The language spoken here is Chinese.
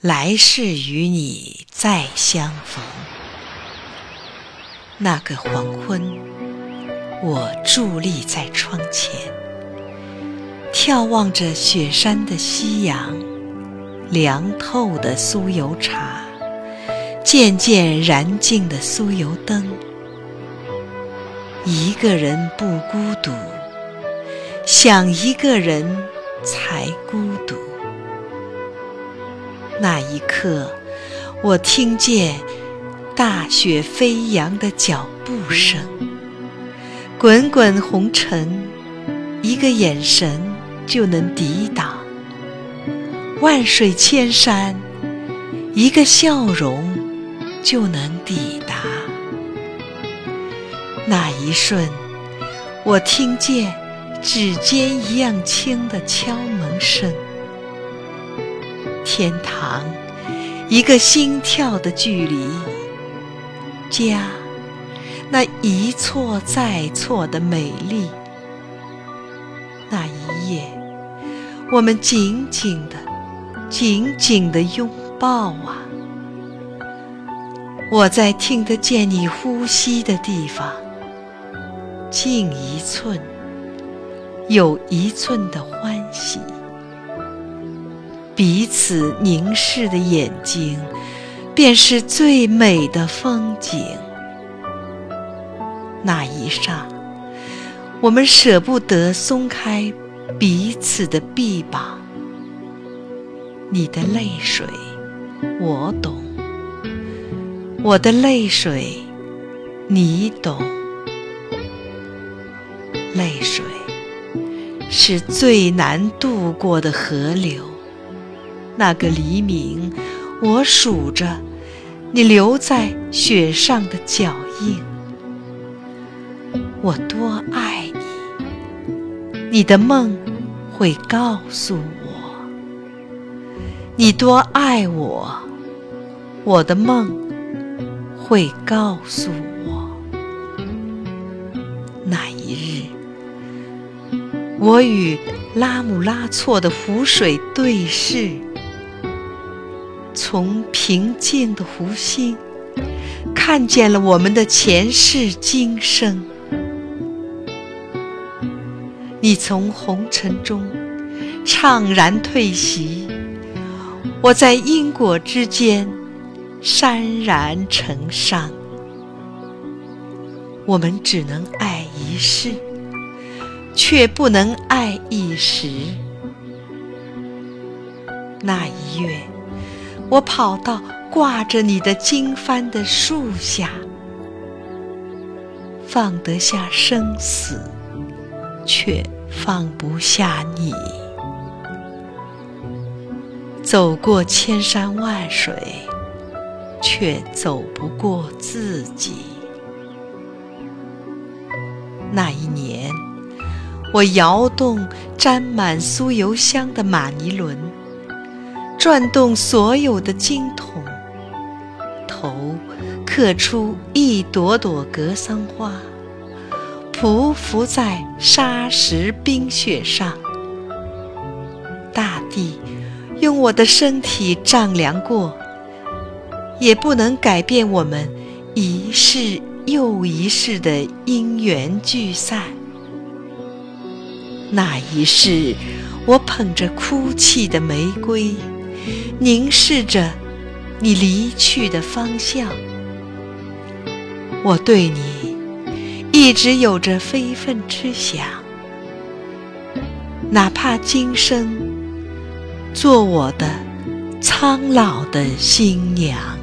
来世与你再相逢。那个黄昏，我伫立在窗前，眺望着雪山的夕阳，凉透的酥油茶，渐渐燃尽的酥油灯。一个人不孤独，想一个人才孤。那一刻，我听见大雪飞扬的脚步声，滚滚红尘，一个眼神就能抵挡；万水千山，一个笑容就能抵达。那一瞬，我听见指尖一样轻的敲门声。天堂，一个心跳的距离；家，那一错再错的美丽。那一夜，我们紧紧的、紧紧的拥抱啊！我在听得见你呼吸的地方，近一寸，有一寸的欢喜。彼此凝视的眼睛，便是最美的风景。那一刹，我们舍不得松开彼此的臂膀。你的泪水，我懂；我的泪水，你懂。泪水是最难渡过的河流。那个黎明，我数着你留在雪上的脚印。我多爱你，你的梦会告诉我；你多爱我，我的梦会告诉我。那一日，我与拉姆拉措的湖水对视。从平静的湖心，看见了我们的前世今生。你从红尘中怅然退席，我在因果之间潸然成伤。我们只能爱一世，却不能爱一时。那一月。我跑到挂着你的经幡的树下，放得下生死，却放不下你。走过千山万水，却走不过自己。那一年，我摇动沾满酥油香的马尼轮。转动所有的经筒，头刻出一朵朵格桑花，匍匐在沙石冰雪上。大地用我的身体丈量过，也不能改变我们一世又一世的因缘聚散。那一世，我捧着哭泣的玫瑰。凝视着你离去的方向，我对你一直有着非分之想，哪怕今生做我的苍老的新娘。